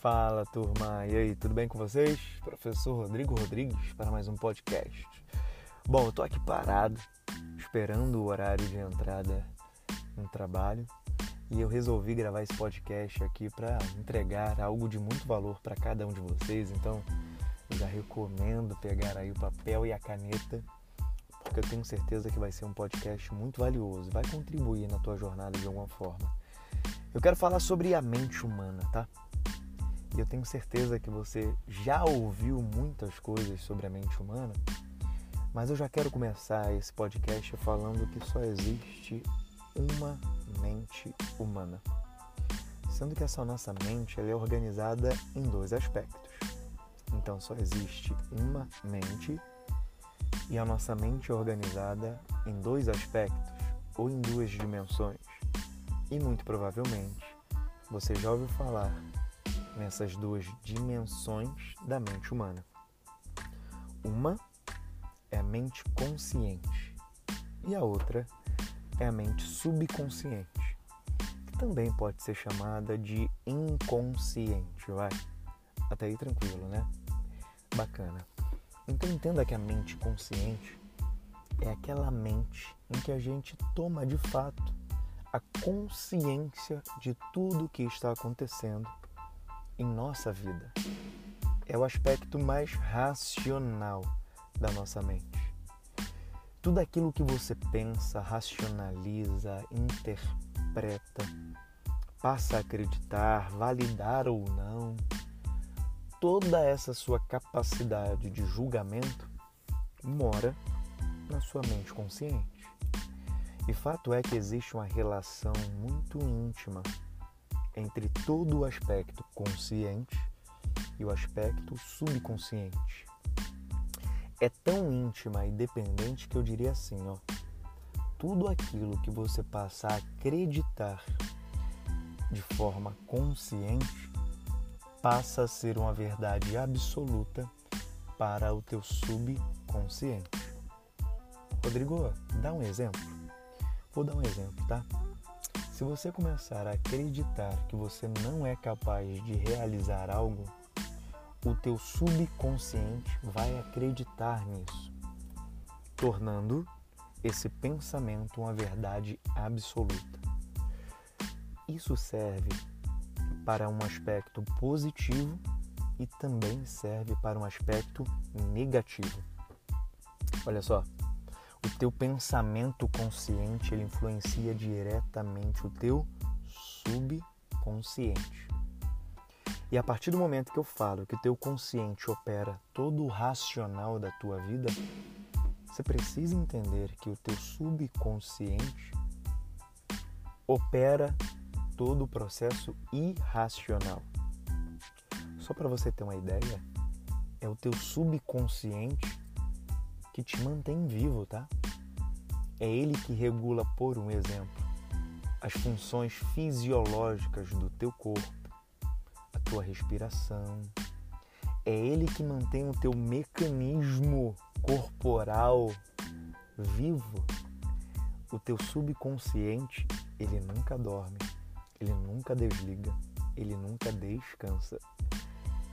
Fala turma, e aí, tudo bem com vocês? Professor Rodrigo Rodrigues para mais um podcast. Bom, eu tô aqui parado, esperando o horário de entrada no trabalho e eu resolvi gravar esse podcast aqui para entregar algo de muito valor para cada um de vocês. Então, eu já recomendo pegar aí o papel e a caneta, porque eu tenho certeza que vai ser um podcast muito valioso, vai contribuir na tua jornada de alguma forma. Eu quero falar sobre a mente humana, tá? E eu tenho certeza que você já ouviu muitas coisas sobre a mente humana, mas eu já quero começar esse podcast falando que só existe uma mente humana. Sendo que essa nossa mente é organizada em dois aspectos. Então só existe uma mente e a nossa mente é organizada em dois aspectos ou em duas dimensões. E muito provavelmente você já ouviu falar nessas duas dimensões da mente humana. Uma é a mente consciente e a outra é a mente subconsciente, que também pode ser chamada de inconsciente, vai? Até aí tranquilo, né? Bacana. Então entenda que a mente consciente é aquela mente em que a gente toma de fato a consciência de tudo que está acontecendo em nossa vida. É o aspecto mais racional da nossa mente. Tudo aquilo que você pensa, racionaliza, interpreta, passa a acreditar, validar ou não, toda essa sua capacidade de julgamento mora na sua mente consciente. E fato é que existe uma relação muito íntima entre todo o aspecto consciente e o aspecto subconsciente. É tão íntima e dependente que eu diria assim, ó, tudo aquilo que você passa a acreditar de forma consciente passa a ser uma verdade absoluta para o teu subconsciente. Rodrigo, dá um exemplo. Vou dar um exemplo, tá? Se você começar a acreditar que você não é capaz de realizar algo, o teu subconsciente vai acreditar nisso, tornando esse pensamento uma verdade absoluta. Isso serve para um aspecto positivo e também serve para um aspecto negativo. Olha só, o teu pensamento consciente ele influencia diretamente o teu subconsciente. E a partir do momento que eu falo que o teu consciente opera todo o racional da tua vida, você precisa entender que o teu subconsciente opera todo o processo irracional. Só para você ter uma ideia, é o teu subconsciente que te mantém vivo, tá? É ele que regula, por um exemplo, as funções fisiológicas do teu corpo, a tua respiração. É ele que mantém o teu mecanismo corporal vivo. O teu subconsciente, ele nunca dorme, ele nunca desliga, ele nunca descansa.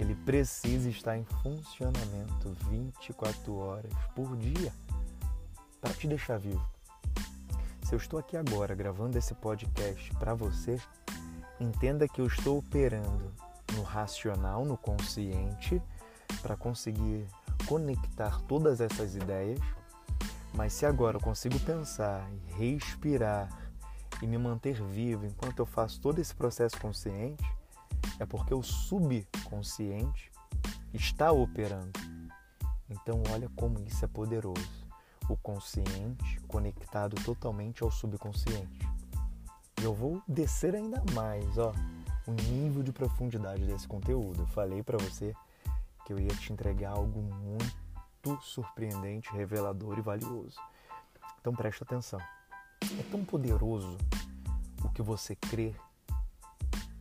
Ele precisa estar em funcionamento 24 horas por dia para te deixar vivo. Se eu estou aqui agora gravando esse podcast para você, entenda que eu estou operando no racional, no consciente, para conseguir conectar todas essas ideias. Mas se agora eu consigo pensar e respirar e me manter vivo enquanto eu faço todo esse processo consciente, é porque o subconsciente está operando. Então, olha como isso é poderoso. O consciente conectado totalmente ao subconsciente. E eu vou descer ainda mais, ó, o nível de profundidade desse conteúdo. Eu falei para você que eu ia te entregar algo muito surpreendente, revelador e valioso. Então preste atenção. É tão poderoso o que você crê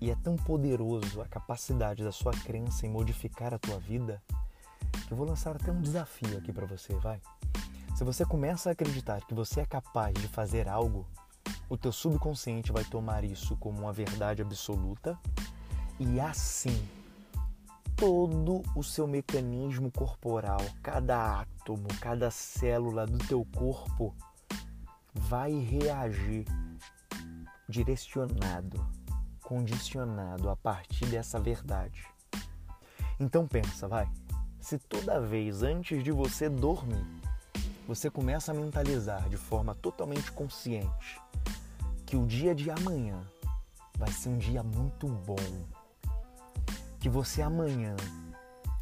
e é tão poderoso a capacidade da sua crença em modificar a tua vida que eu vou lançar até um desafio aqui para você, vai. Se você começa a acreditar que você é capaz de fazer algo, o teu subconsciente vai tomar isso como uma verdade absoluta e assim todo o seu mecanismo corporal, cada átomo, cada célula do teu corpo vai reagir direcionado, condicionado a partir dessa verdade. Então pensa, vai. Se toda vez antes de você dormir, você começa a mentalizar de forma totalmente consciente que o dia de amanhã vai ser um dia muito bom, que você amanhã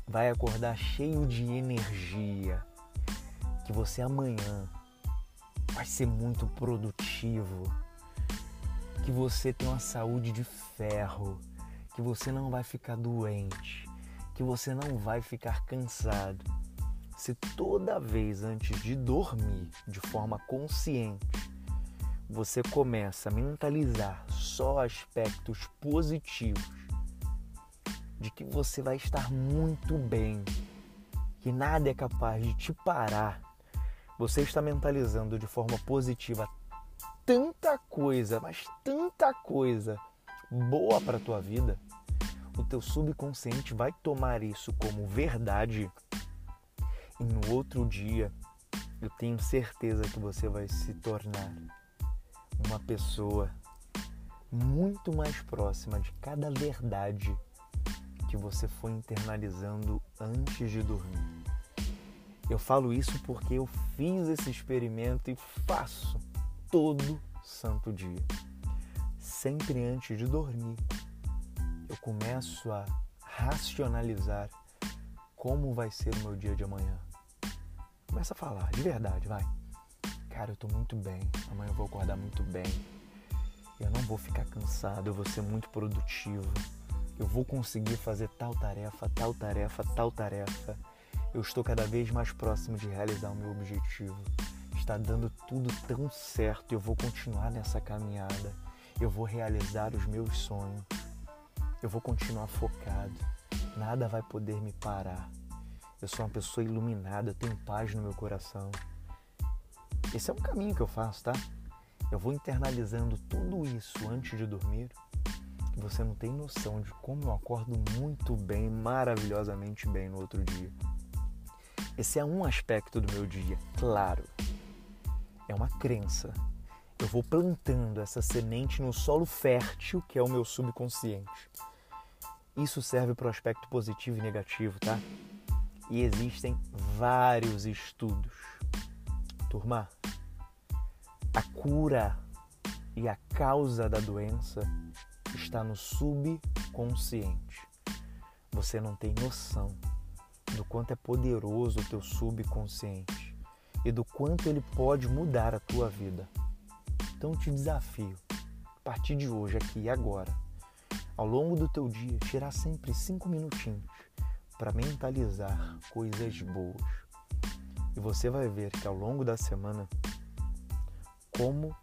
vai acordar cheio de energia, que você amanhã vai ser muito produtivo, que você tem uma saúde de ferro, que você não vai ficar doente, que você não vai ficar cansado. Se toda vez antes de dormir, de forma consciente, você começa a mentalizar só aspectos positivos de que você vai estar muito bem, que nada é capaz de te parar, você está mentalizando de forma positiva tanta coisa, mas tanta coisa boa para tua vida, o teu subconsciente vai tomar isso como verdade e no outro dia eu tenho certeza que você vai se tornar uma pessoa muito mais próxima de cada verdade que você foi internalizando antes de dormir. Eu falo isso porque eu fiz esse experimento e faço todo santo dia. Sempre antes de dormir, eu começo a racionalizar como vai ser o meu dia de amanhã. Começa a falar, de verdade, vai. Cara, eu tô muito bem. Amanhã eu vou acordar muito bem. Eu não vou ficar cansado, eu vou ser muito produtivo. Eu vou conseguir fazer tal tarefa, tal tarefa, tal tarefa. Eu estou cada vez mais próximo de realizar o meu objetivo está dando tudo tão certo, eu vou continuar nessa caminhada, eu vou realizar os meus sonhos, eu vou continuar focado, nada vai poder me parar. Eu sou uma pessoa iluminada, eu tenho paz no meu coração. Esse é um caminho que eu faço, tá? Eu vou internalizando tudo isso antes de dormir. Você não tem noção de como eu acordo muito bem, maravilhosamente bem no outro dia. Esse é um aspecto do meu dia, claro é uma crença. Eu vou plantando essa semente no solo fértil que é o meu subconsciente. Isso serve para o aspecto positivo e negativo, tá? E existem vários estudos. Turma, a cura e a causa da doença está no subconsciente. Você não tem noção do quanto é poderoso o teu subconsciente e do quanto ele pode mudar a tua vida. Então te desafio, a partir de hoje, aqui e agora, ao longo do teu dia, tirar sempre cinco minutinhos para mentalizar coisas boas. E você vai ver que ao longo da semana, como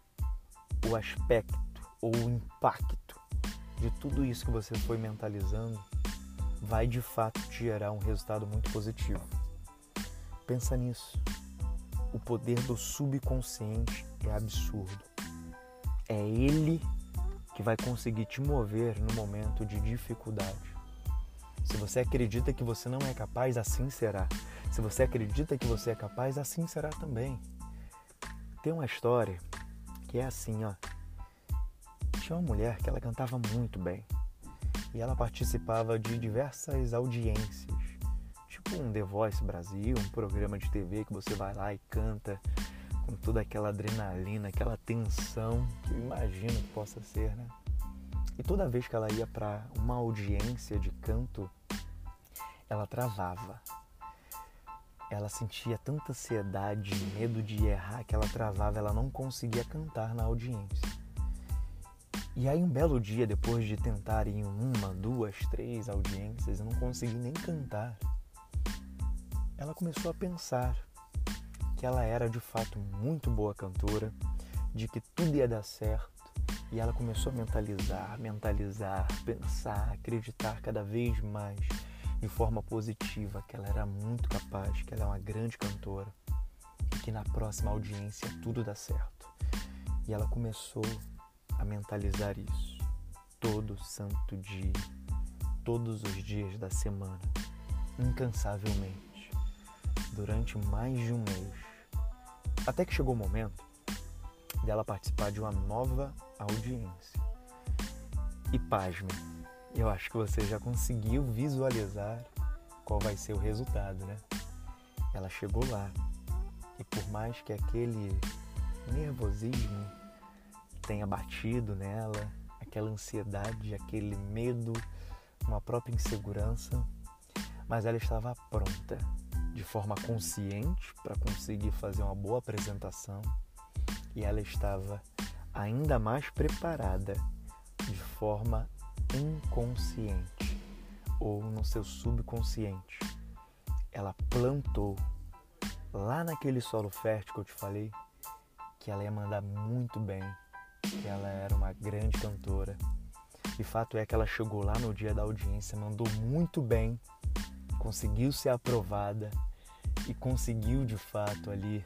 o aspecto ou o impacto de tudo isso que você foi mentalizando vai de fato te gerar um resultado muito positivo. Pensa nisso. O poder do subconsciente é absurdo. É ele que vai conseguir te mover no momento de dificuldade. Se você acredita que você não é capaz, assim será. Se você acredita que você é capaz, assim será também. Tem uma história que é assim, ó. Tinha uma mulher que ela cantava muito bem. E ela participava de diversas audiências tipo um The Voice Brasil, um programa de TV que você vai lá e canta com toda aquela adrenalina, aquela tensão que eu imagino que possa ser, né? E toda vez que ela ia para uma audiência de canto, ela travava. Ela sentia tanta ansiedade, medo de errar que ela travava, ela não conseguia cantar na audiência. E aí um belo dia, depois de tentar em uma, duas, três audiências, eu não consegui nem cantar ela começou a pensar que ela era de fato muito boa cantora, de que tudo ia dar certo, e ela começou a mentalizar, mentalizar, pensar, acreditar cada vez mais de forma positiva que ela era muito capaz, que ela é uma grande cantora e que na próxima audiência tudo dá certo. E ela começou a mentalizar isso todo santo dia, todos os dias da semana, incansavelmente, durante mais de um mês. Até que chegou o momento dela participar de uma nova audiência. E pasme, eu acho que você já conseguiu visualizar qual vai ser o resultado, né? Ela chegou lá e por mais que aquele nervosismo tenha batido nela, aquela ansiedade, aquele medo, uma própria insegurança, mas ela estava pronta, de forma consciente, para conseguir fazer uma boa apresentação e ela estava ainda mais preparada, de forma inconsciente ou no seu subconsciente. Ela plantou lá naquele solo fértil que eu te falei que ela ia mandar muito bem, que ela era uma grande cantora. E fato é que ela chegou lá no dia da audiência, mandou muito bem, conseguiu ser aprovada e conseguiu de fato ali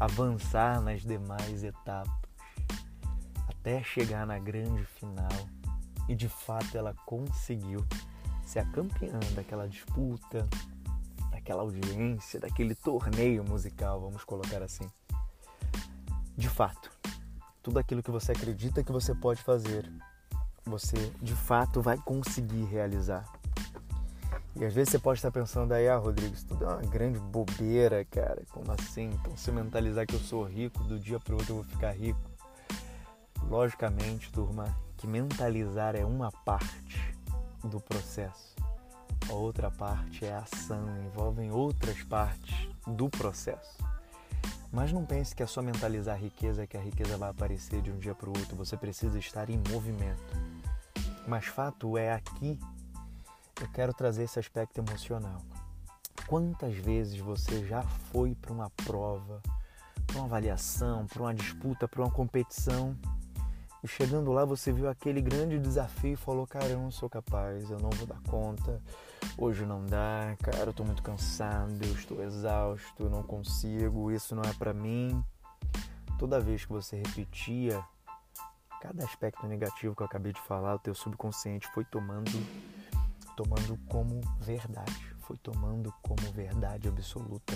avançar nas demais etapas até chegar na grande final. E de fato ela conseguiu ser a campeã daquela disputa, daquela audiência, daquele torneio musical, vamos colocar assim. De fato, tudo aquilo que você acredita que você pode fazer, você de fato vai conseguir realizar. E às vezes você pode estar pensando aí, ah, Rodrigo, isso tudo é uma grande bobeira, cara. Como assim? Então, se mentalizar que eu sou rico, do dia para outro eu vou ficar rico. Logicamente, turma, que mentalizar é uma parte do processo. A outra parte é a ação, envolvem outras partes do processo. Mas não pense que é só mentalizar riqueza que a riqueza vai aparecer de um dia para o outro. Você precisa estar em movimento. Mas fato é aqui eu quero trazer esse aspecto emocional. Quantas vezes você já foi para uma prova, para uma avaliação, para uma disputa, para uma competição e chegando lá você viu aquele grande desafio e falou: Cara, eu não sou capaz, eu não vou dar conta, hoje não dá, cara, eu tô muito cansado, eu estou exausto, eu não consigo, isso não é para mim. Toda vez que você repetia cada aspecto negativo que eu acabei de falar, o teu subconsciente foi tomando tomando como verdade, foi tomando como verdade absoluta.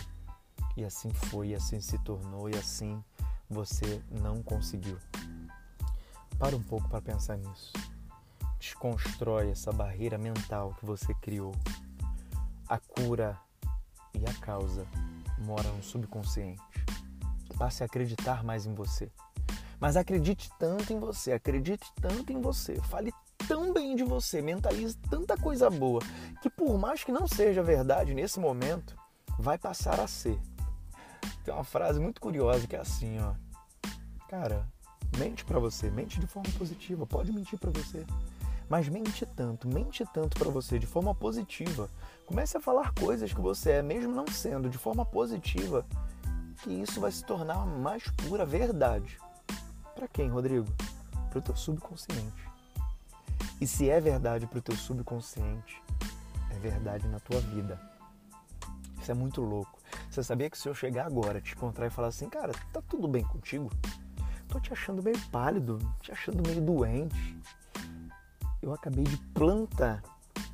E assim foi, e assim se tornou, e assim você não conseguiu. Para um pouco para pensar nisso. Desconstrói essa barreira mental que você criou. A cura e a causa moram no subconsciente. Passe a acreditar mais em você. Mas acredite tanto em você, acredite tanto em você, fale tão bem de você, mentalize tanta coisa boa, que por mais que não seja verdade nesse momento, vai passar a ser. Tem uma frase muito curiosa que é assim, ó. Cara, mente para você, mente de forma positiva, pode mentir para você. Mas mente tanto, mente tanto para você de forma positiva. Comece a falar coisas que você é, mesmo não sendo, de forma positiva, que isso vai se tornar mais pura verdade. Para quem, Rodrigo? Para o teu subconsciente. E se é verdade para o teu subconsciente, é verdade na tua vida. Isso é muito louco. Você sabia que se eu chegar agora, te encontrar e falar assim, cara, tá tudo bem contigo? Tô te achando meio pálido, te achando meio doente. Eu acabei de plantar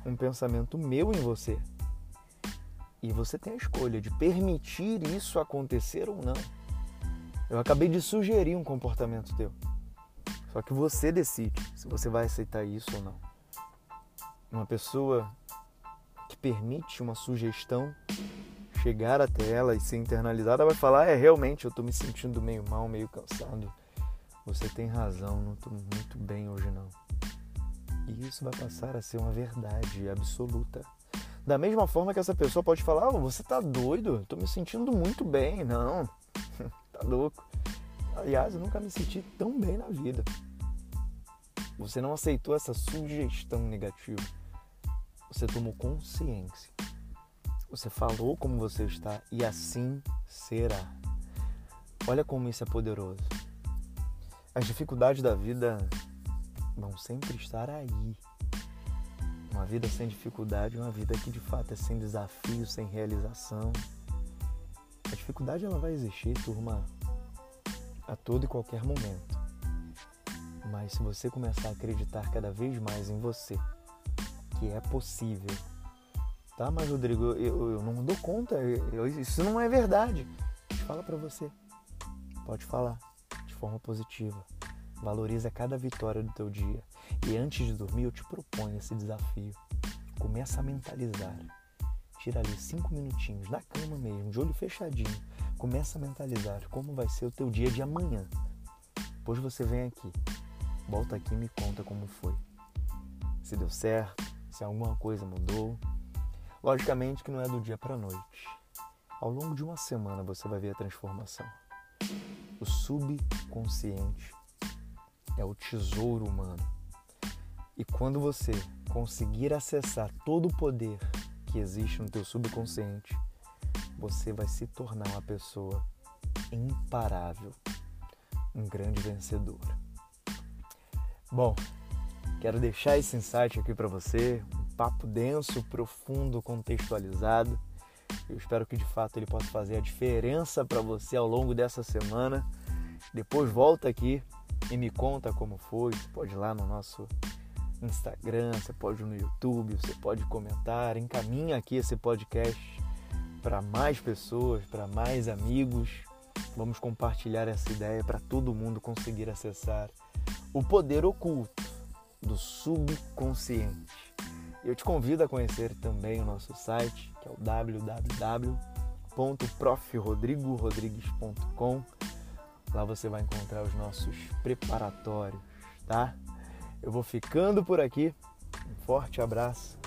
um pensamento meu em você. E você tem a escolha de permitir isso acontecer ou não. Eu acabei de sugerir um comportamento teu. Só que você decide se você vai aceitar isso ou não. Uma pessoa que permite uma sugestão chegar até ela e ser internalizada vai falar: é, realmente eu estou me sentindo meio mal, meio cansado. Você tem razão, não estou muito bem hoje não. E isso vai passar a ser uma verdade absoluta. Da mesma forma que essa pessoa pode falar: oh, você está doido, estou me sentindo muito bem. Não, tá louco. Aliás, eu nunca me senti tão bem na vida. Você não aceitou essa sugestão negativa. Você tomou consciência. Você falou como você está e assim será. Olha como isso é poderoso. As dificuldades da vida vão sempre estar aí. Uma vida sem dificuldade é uma vida que de fato é sem desafio, sem realização. A dificuldade ela vai existir, turma, a todo e qualquer momento. Mas se você começar a acreditar cada vez mais em você, que é possível. Tá, mas Rodrigo, eu, eu não dou conta, eu, isso não é verdade. Fala para você. Pode falar de forma positiva. Valoriza cada vitória do teu dia. E antes de dormir, eu te proponho esse desafio. Começa a mentalizar. Tira ali cinco minutinhos, na cama mesmo, de olho fechadinho. Começa a mentalizar como vai ser o teu dia de amanhã. Depois você vem aqui, volta aqui e me conta como foi. Se deu certo, se alguma coisa mudou. Logicamente que não é do dia para noite. Ao longo de uma semana você vai ver a transformação. O subconsciente é o tesouro humano. E quando você conseguir acessar todo o poder que existe no teu subconsciente, você vai se tornar uma pessoa imparável, um grande vencedor. Bom, quero deixar esse insight aqui para você, um papo denso, profundo, contextualizado. Eu espero que de fato ele possa fazer a diferença para você ao longo dessa semana. Depois volta aqui e me conta como foi. Você pode ir lá no nosso Instagram, você pode ir no YouTube, você pode comentar, encaminha aqui esse podcast para mais pessoas, para mais amigos. Vamos compartilhar essa ideia para todo mundo conseguir acessar o poder oculto do subconsciente. Eu te convido a conhecer também o nosso site, que é o www.profrodrigorodrigues.com. Lá você vai encontrar os nossos preparatórios, tá? Eu vou ficando por aqui. Um forte abraço,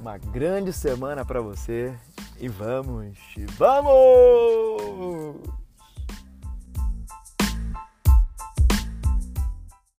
uma grande semana para você e vamos, vamos!